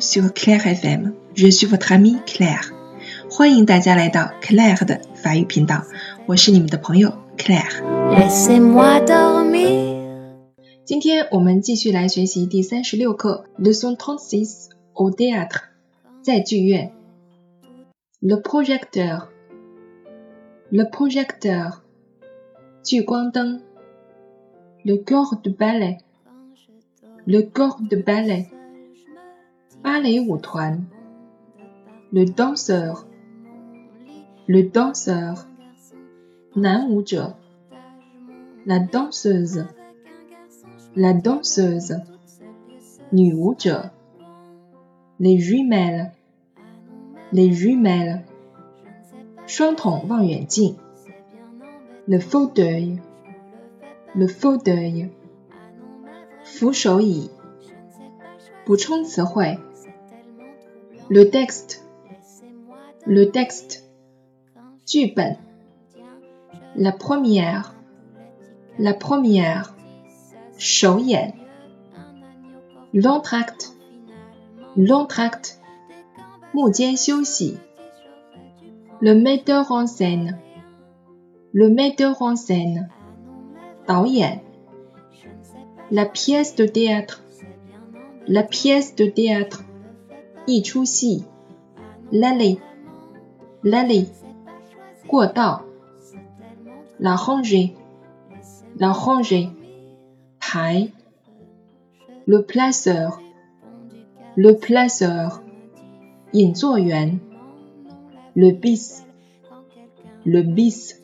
sur Claire FM. Je suis votre amie Claire. 欢迎大家来到 Claire 的法语频道，我是你们的朋友 Claire。今天我们继续来学习第三十六课，Leçon trente-six au théâtre，在剧院。Le projecteur，le projecteur，聚光灯。Le corps de ballet，le corps de ballet， 芭蕾舞团。Le danseur，le danseur，男舞者。La danseuse。la danseuse, les jumelles, les jumelles, le fauteuil, le fauteuil, le texte, le texte, Jupen, la première, la première, Shouyen, l'entracte, l'entracte, Moujian le metteur en scène, le metteur en scène, Daoyen, la pièce de théâtre, la pièce de théâtre, 一出戏，l'allée l'allée 过道，la rangée la rangée le placeur, le placeur, le bis, le bis,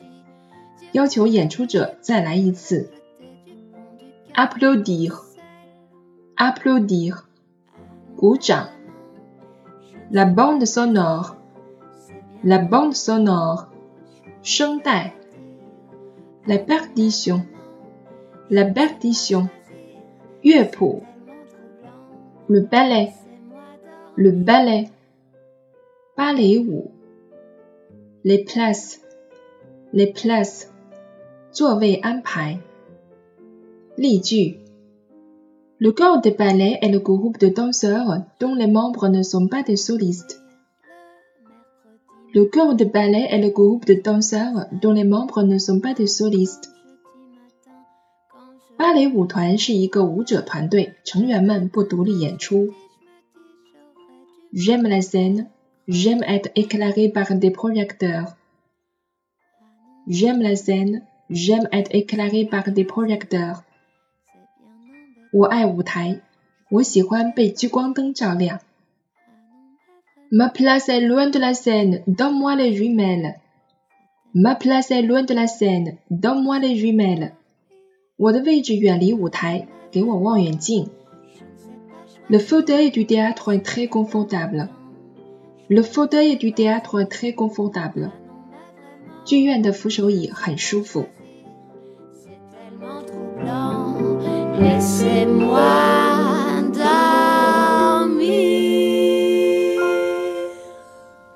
applaudir, applaudir, La bande sonore, la bande sonore, la perdition. La partition, le ballet, le ballet, les places, les places, Le corps de ballet est le groupe de danseurs dont les membres ne sont pas des solistes. Le corps de ballet est le groupe de danseurs dont les membres ne sont pas des solistes. 芭蕾舞团是一个舞者团队，成员们不独立演出。J'aime la scène, j'aime être éclairé par des projecteurs. J'aime la scène, j'aime être éclairé par des projecteurs. 我爱舞台，我喜欢被聚光灯照亮。Ma place est loin de la scène, donne-moi les jumelles. Ma place est loin de la scène, donne-moi les jumelles. 我的位置远离舞台，给我望远镜。Le fauteuil du théâtre est très confortable. Le fauteuil du théâtre est très confortable. 剧院的扶手椅很舒服。 Laissez-moi